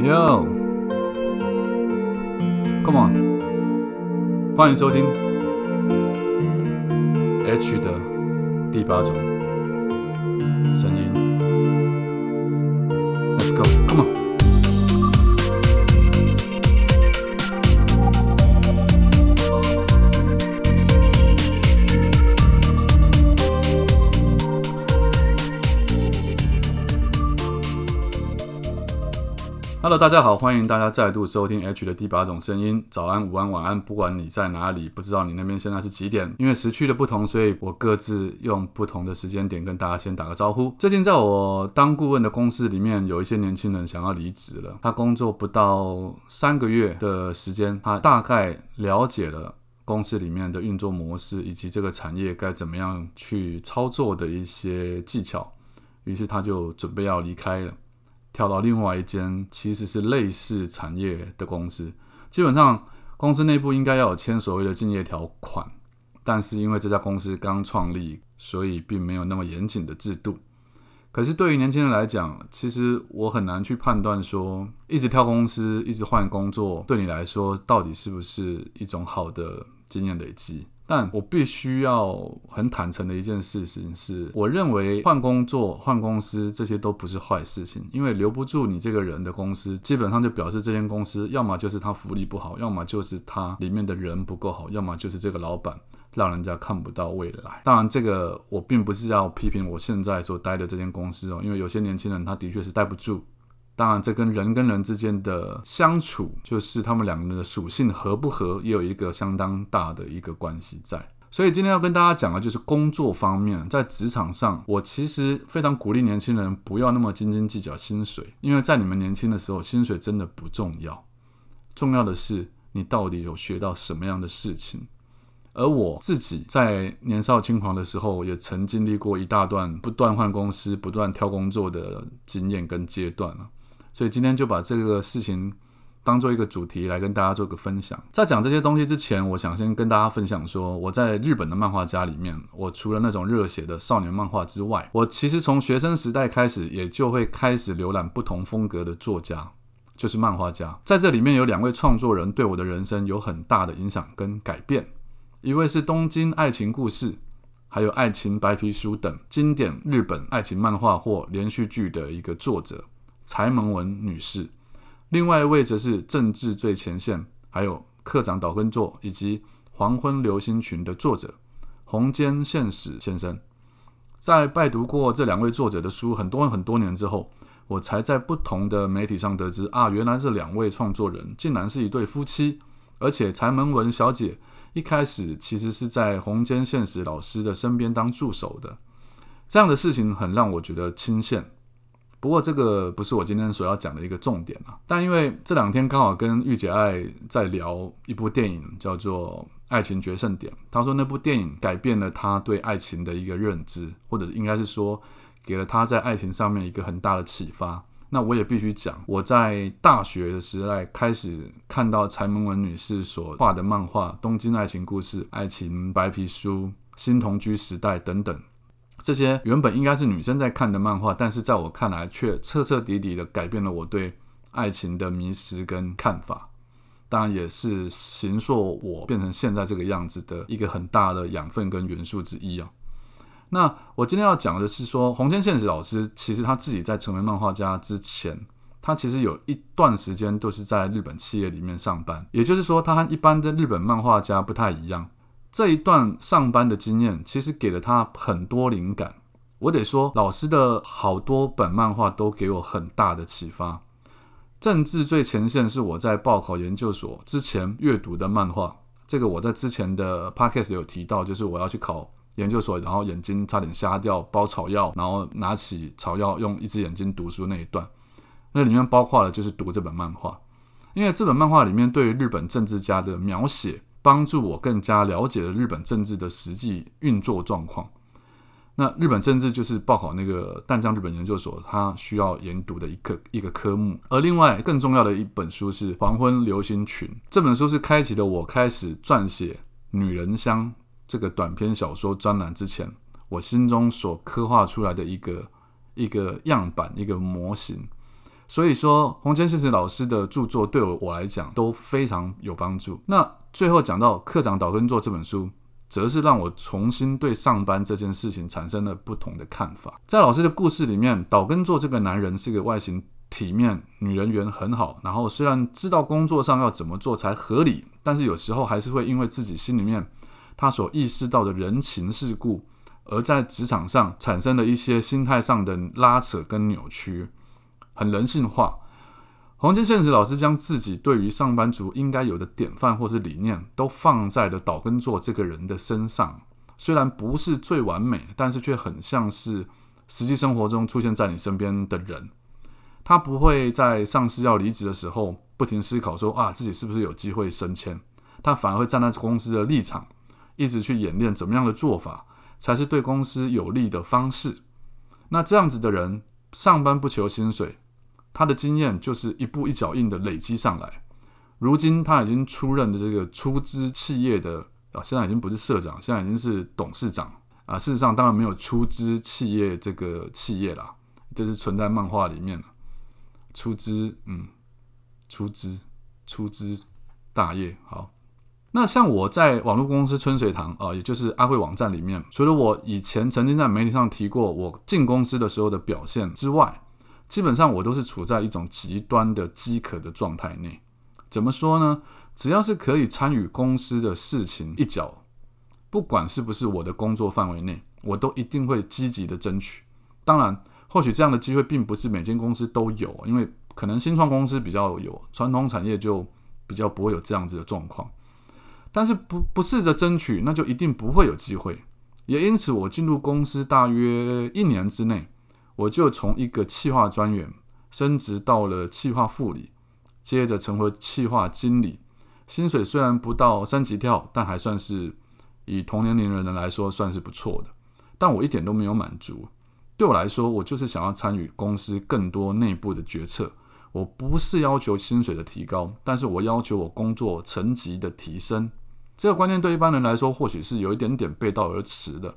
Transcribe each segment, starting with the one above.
Yo，Come on，欢迎收听 H 的第八种声音。Let's go，Come on。Hello，大家好，欢迎大家再度收听 H 的第八种声音。早安、午安、晚安，不管你在哪里，不知道你那边现在是几点？因为时区的不同，所以我各自用不同的时间点跟大家先打个招呼。最近在我当顾问的公司里面，有一些年轻人想要离职了。他工作不到三个月的时间，他大概了解了公司里面的运作模式，以及这个产业该怎么样去操作的一些技巧，于是他就准备要离开了。跳到另外一间其实是类似产业的公司，基本上公司内部应该要有签所谓的竞业条款，但是因为这家公司刚创立，所以并没有那么严谨的制度。可是对于年轻人来讲，其实我很难去判断说，一直跳公司、一直换工作，对你来说到底是不是一种好的经验累积。但我必须要很坦诚的一件事情是，我认为换工作、换公司这些都不是坏事情，因为留不住你这个人的公司，基本上就表示这间公司要么就是他福利不好，要么就是他里面的人不够好，要么就是这个老板让人家看不到未来。当然，这个我并不是要批评我现在所待的这间公司哦，因为有些年轻人他的确是待不住。当然，这跟人跟人之间的相处，就是他们两个人的属性合不合，也有一个相当大的一个关系在。所以今天要跟大家讲的，就是工作方面，在职场上，我其实非常鼓励年轻人不要那么斤斤计较薪水，因为在你们年轻的时候，薪水真的不重要，重要的是你到底有学到什么样的事情。而我自己在年少轻狂的时候，也曾经历过一大段不断换公司、不断挑工作的经验跟阶段了。所以今天就把这个事情当做一个主题来跟大家做个分享。在讲这些东西之前，我想先跟大家分享说，我在日本的漫画家里面，我除了那种热血的少年漫画之外，我其实从学生时代开始，也就会开始浏览不同风格的作家，就是漫画家。在这里面有两位创作人对我的人生有很大的影响跟改变，一位是东京爱情故事，还有爱情白皮书等经典日本爱情漫画或连续剧的一个作者。柴门文女士，另外一位则是政治最前线，还有课长岛根作以及黄昏流星群的作者红间宪史先生。在拜读过这两位作者的书很多很多年之后，我才在不同的媒体上得知啊，原来这两位创作人竟然是一对夫妻，而且柴门文小姐一开始其实是在红间宪史老师的身边当助手的。这样的事情很让我觉得亲羡。不过这个不是我今天所要讲的一个重点啊。但因为这两天刚好跟玉姐爱在聊一部电影，叫做《爱情决胜点》。她说那部电影改变了她对爱情的一个认知，或者应该是说给了她在爱情上面一个很大的启发。那我也必须讲，我在大学的时代开始看到柴门文女士所画的漫画《东京爱情故事》《爱情白皮书》《新同居时代》等等。这些原本应该是女生在看的漫画，但是在我看来却彻彻底底的改变了我对爱情的迷失跟看法。当然，也是形塑我变成现在这个样子的一个很大的养分跟元素之一啊。那我今天要讲的是说，红间宪史老师其实他自己在成为漫画家之前，他其实有一段时间都是在日本企业里面上班，也就是说，他和一般的日本漫画家不太一样。这一段上班的经验，其实给了他很多灵感。我得说，老师的好多本漫画都给我很大的启发。政治最前线是我在报考研究所之前阅读的漫画，这个我在之前的 podcast 有提到，就是我要去考研究所，然后眼睛差点瞎掉，包草药，然后拿起草药用一只眼睛读书那一段，那里面包括了就是读这本漫画，因为这本漫画里面对于日本政治家的描写。帮助我更加了解了日本政治的实际运作状况。那日本政治就是报考那个淡江日本研究所，它需要研读的一个一个科目。而另外更重要的一本书是《黄昏流星群》，这本书是开启了我开始撰写《女人香》这个短篇小说专栏之前，我心中所刻画出来的一个一个样板、一个模型。所以说，洪坚信实老师的著作对我我来讲都非常有帮助。那最后讲到《课长岛根座》这本书，则是让我重新对上班这件事情产生了不同的看法。在老师的故事里面，岛根座这个男人是个外形体面、女人缘很好，然后虽然知道工作上要怎么做才合理，但是有时候还是会因为自己心里面他所意识到的人情世故，而在职场上产生了一些心态上的拉扯跟扭曲。很人性化。黄金现实老师将自己对于上班族应该有的典范或是理念，都放在了岛根座这个人的身上。虽然不是最完美，但是却很像是实际生活中出现在你身边的人。他不会在上司要离职的时候不停思考说啊自己是不是有机会升迁，他反而会站在公司的立场，一直去演练怎么样的做法才是对公司有利的方式。那这样子的人，上班不求薪水。他的经验就是一步一脚印的累积上来。如今他已经出任的这个出资企业的啊，现在已经不是社长，现在已经是董事长啊。事实上，当然没有出资企业这个企业啦，这是存在漫画里面出资，嗯，出资出资大业。好，那像我在网络公司春水堂啊，也就是阿慧网站里面，除了我以前曾经在媒体上提过我进公司的时候的表现之外，基本上我都是处在一种极端的饥渴的状态内。怎么说呢？只要是可以参与公司的事情一角，不管是不是我的工作范围内，我都一定会积极的争取。当然，或许这样的机会并不是每间公司都有，因为可能新创公司比较有，传统产业就比较不会有这样子的状况。但是不不试着争取，那就一定不会有机会。也因此，我进入公司大约一年之内。我就从一个企划专员升职到了企划副理，接着成为企划经理。薪水虽然不到三级跳，但还算是以同年龄的人来说算是不错的。但我一点都没有满足。对我来说，我就是想要参与公司更多内部的决策。我不是要求薪水的提高，但是我要求我工作层级的提升。这个观念对一般人来说，或许是有一点点背道而驰的。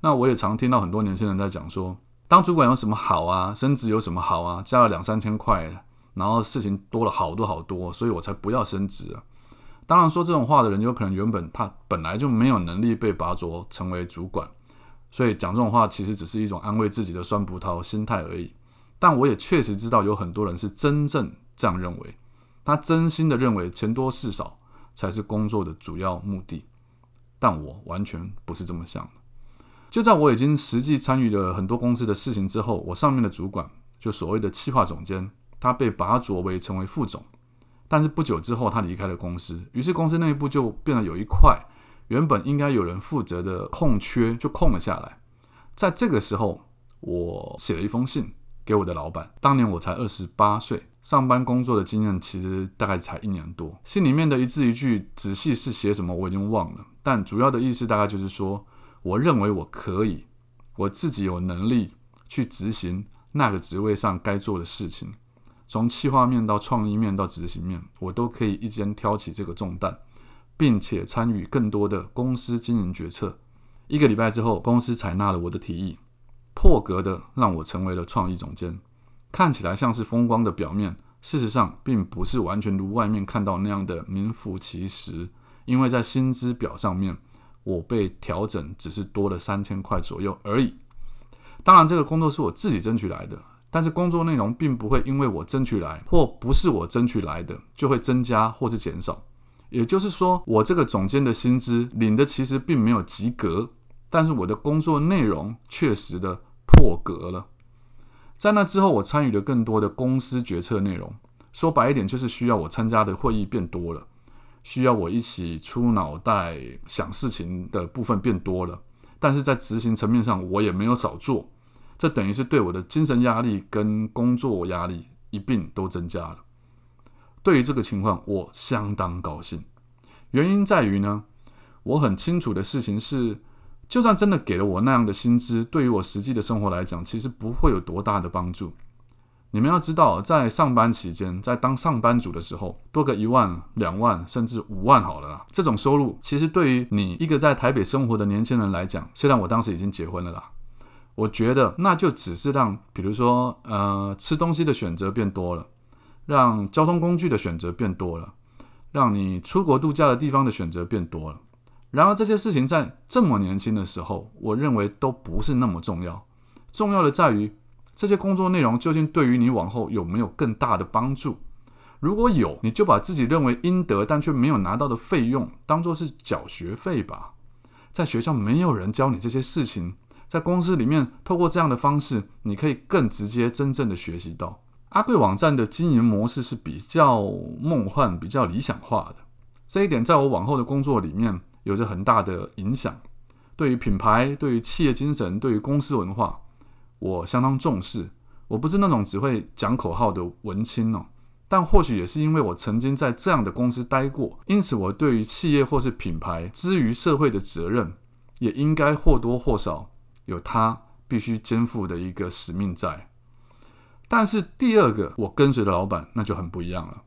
那我也常听到很多年轻人在讲说。当主管有什么好啊？升职有什么好啊？加了两三千块，然后事情多了好多好多，所以我才不要升职啊！当然说这种话的人，有可能原本他本来就没有能力被拔擢成为主管，所以讲这种话其实只是一种安慰自己的酸葡萄心态而已。但我也确实知道有很多人是真正这样认为，他真心的认为钱多事少才是工作的主要目的，但我完全不是这么想的。就在我已经实际参与了很多公司的事情之后，我上面的主管就所谓的企划总监，他被拔擢为成为副总，但是不久之后他离开了公司，于是公司内部就变得有一块原本应该有人负责的空缺就空了下来。在这个时候，我写了一封信给我的老板。当年我才二十八岁，上班工作的经验其实大概才一年多。信里面的一字一句，仔细是写什么我已经忘了，但主要的意思大概就是说。我认为我可以，我自己有能力去执行那个职位上该做的事情，从企划面到创意面到执行面，我都可以一肩挑起这个重担，并且参与更多的公司经营决策。一个礼拜之后，公司采纳了我的提议，破格的让我成为了创意总监。看起来像是风光的表面，事实上并不是完全如外面看到那样的名副其实，因为在薪资表上面。我被调整只是多了三千块左右而已。当然，这个工作是我自己争取来的，但是工作内容并不会因为我争取来或不是我争取来的就会增加或是减少。也就是说，我这个总监的薪资领的其实并没有及格，但是我的工作内容确实的破格了。在那之后，我参与了更多的公司决策内容。说白一点，就是需要我参加的会议变多了。需要我一起出脑袋想事情的部分变多了，但是在执行层面上我也没有少做，这等于是对我的精神压力跟工作压力一并都增加了。对于这个情况，我相当高兴。原因在于呢，我很清楚的事情是，就算真的给了我那样的薪资，对于我实际的生活来讲，其实不会有多大的帮助。你们要知道，在上班期间，在当上班族的时候，多个一万、两万，甚至五万好了啦。这种收入，其实对于你一个在台北生活的年轻人来讲，虽然我当时已经结婚了啦，我觉得那就只是让，比如说，呃，吃东西的选择变多了，让交通工具的选择变多了，让你出国度假的地方的选择变多了。然而这些事情在这么年轻的时候，我认为都不是那么重要。重要的在于这些工作内容究竟对于你往后有没有更大的帮助。如果有，你就把自己认为应得但却没有拿到的费用当做是缴学费吧。在学校没有人教你这些事情。在公司里面，透过这样的方式，你可以更直接、真正的学习到阿贵网站的经营模式是比较梦幻、比较理想化的。这一点在我往后的工作里面有着很大的影响。对于品牌、对于企业精神、对于公司文化，我相当重视。我不是那种只会讲口号的文青哦，但或许也是因为我曾经在这样的公司待过，因此我对于企业或是品牌之于社会的责任，也应该或多或少。有他必须肩负的一个使命在，但是第二个我跟随的老板那就很不一样了。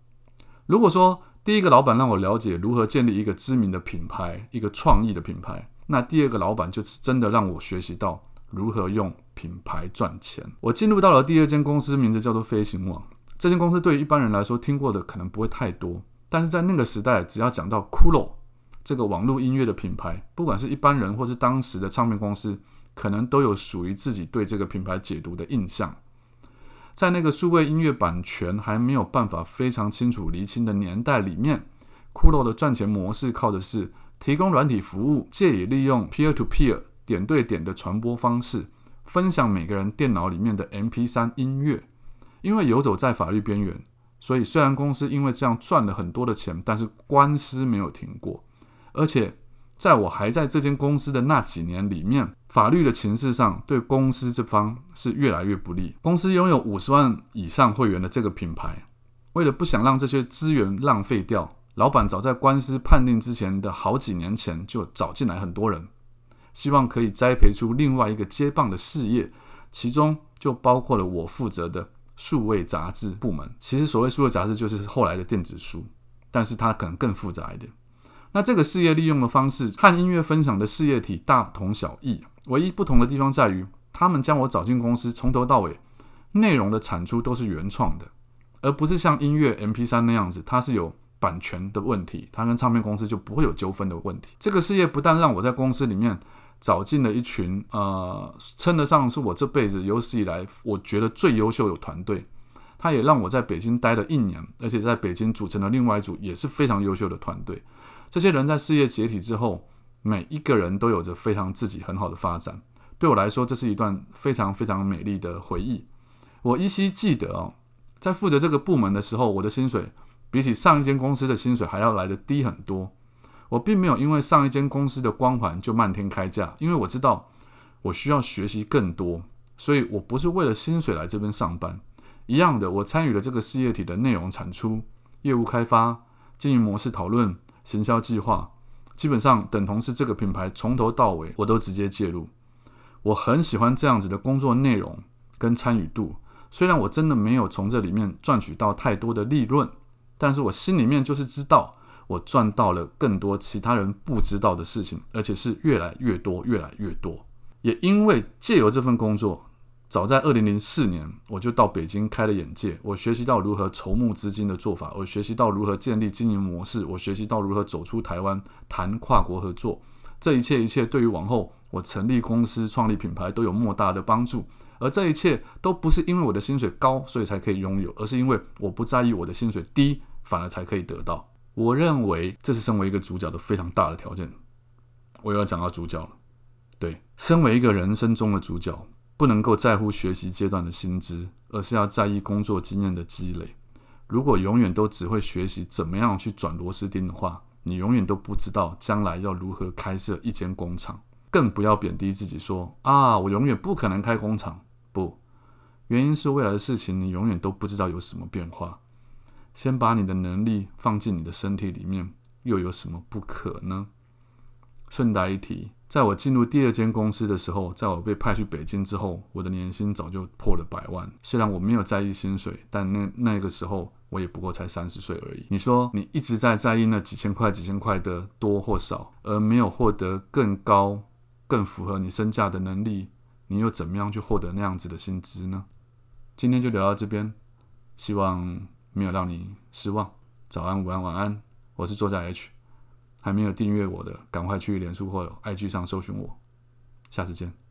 如果说第一个老板让我了解如何建立一个知名的品牌、一个创意的品牌，那第二个老板就是真的让我学习到如何用品牌赚钱。我进入到了第二间公司，名字叫做飞行网。这间公司对于一般人来说听过的可能不会太多，但是在那个时代，只要讲到骷髅这个网络音乐的品牌，不管是一般人或是当时的唱片公司。可能都有属于自己对这个品牌解读的印象。在那个数位音乐版权还没有办法非常清楚厘清的年代里面，骷髅的赚钱模式靠的是提供软体服务，借以利用 peer to peer 点对点的传播方式，分享每个人电脑里面的 MP3 音乐。因为游走在法律边缘，所以虽然公司因为这样赚了很多的钱，但是官司没有停过，而且。在我还在这间公司的那几年里面，法律的情势上对公司这方是越来越不利。公司拥有五十万以上会员的这个品牌，为了不想让这些资源浪费掉，老板早在官司判定之前的好几年前就找进来很多人，希望可以栽培出另外一个接棒的事业，其中就包括了我负责的数位杂志部门。其实所谓数位杂志就是后来的电子书，但是它可能更复杂一点。那这个事业利用的方式和音乐分享的事业体大同小异，唯一不同的地方在于，他们将我找进公司，从头到尾内容的产出都是原创的，而不是像音乐 MP 三那样子，它是有版权的问题，它跟唱片公司就不会有纠纷的问题。这个事业不但让我在公司里面找进了一群呃，称得上是我这辈子有史以来我觉得最优秀的团队，他也让我在北京待了一年，而且在北京组成了另外一组也是非常优秀的团队。这些人在事业解体之后，每一个人都有着非常自己很好的发展。对我来说，这是一段非常非常美丽的回忆。我依稀记得哦，在负责这个部门的时候，我的薪水比起上一间公司的薪水还要来的低很多。我并没有因为上一间公司的光环就漫天开价，因为我知道我需要学习更多，所以我不是为了薪水来这边上班。一样的，我参与了这个事业体的内容产出、业务开发、经营模式讨论。行销计划基本上等同是这个品牌从头到尾我都直接介入。我很喜欢这样子的工作内容跟参与度。虽然我真的没有从这里面赚取到太多的利润，但是我心里面就是知道我赚到了更多其他人不知道的事情，而且是越来越多，越来越多。也因为借由这份工作。早在二零零四年，我就到北京开了眼界。我学习到如何筹募资金的做法，我学习到如何建立经营模式，我学习到如何走出台湾谈跨国合作。这一切一切，对于往后我成立公司、创立品牌都有莫大的帮助。而这一切都不是因为我的薪水高，所以才可以拥有，而是因为我不在意我的薪水低，反而才可以得到。我认为这是身为一个主角的非常大的条件。我又要讲到主角了，对，身为一个人生中的主角。不能够在乎学习阶段的薪资，而是要在意工作经验的积累。如果永远都只会学习怎么样去转螺丝钉的话，你永远都不知道将来要如何开设一间工厂。更不要贬低自己说啊，我永远不可能开工厂。不，原因是未来的事情你永远都不知道有什么变化。先把你的能力放进你的身体里面，又有什么不可呢？顺带一提。在我进入第二间公司的时候，在我被派去北京之后，我的年薪早就破了百万。虽然我没有在意薪水，但那那个时候我也不过才三十岁而已。你说你一直在在意那几千块、几千块的多或少，而没有获得更高、更符合你身价的能力，你又怎么样去获得那样子的薪资呢？今天就聊到这边，希望没有让你失望。早安、午安、晚安，我是作家 H，还没有订阅我的，赶快去脸书或 IG 上搜寻我。下次见。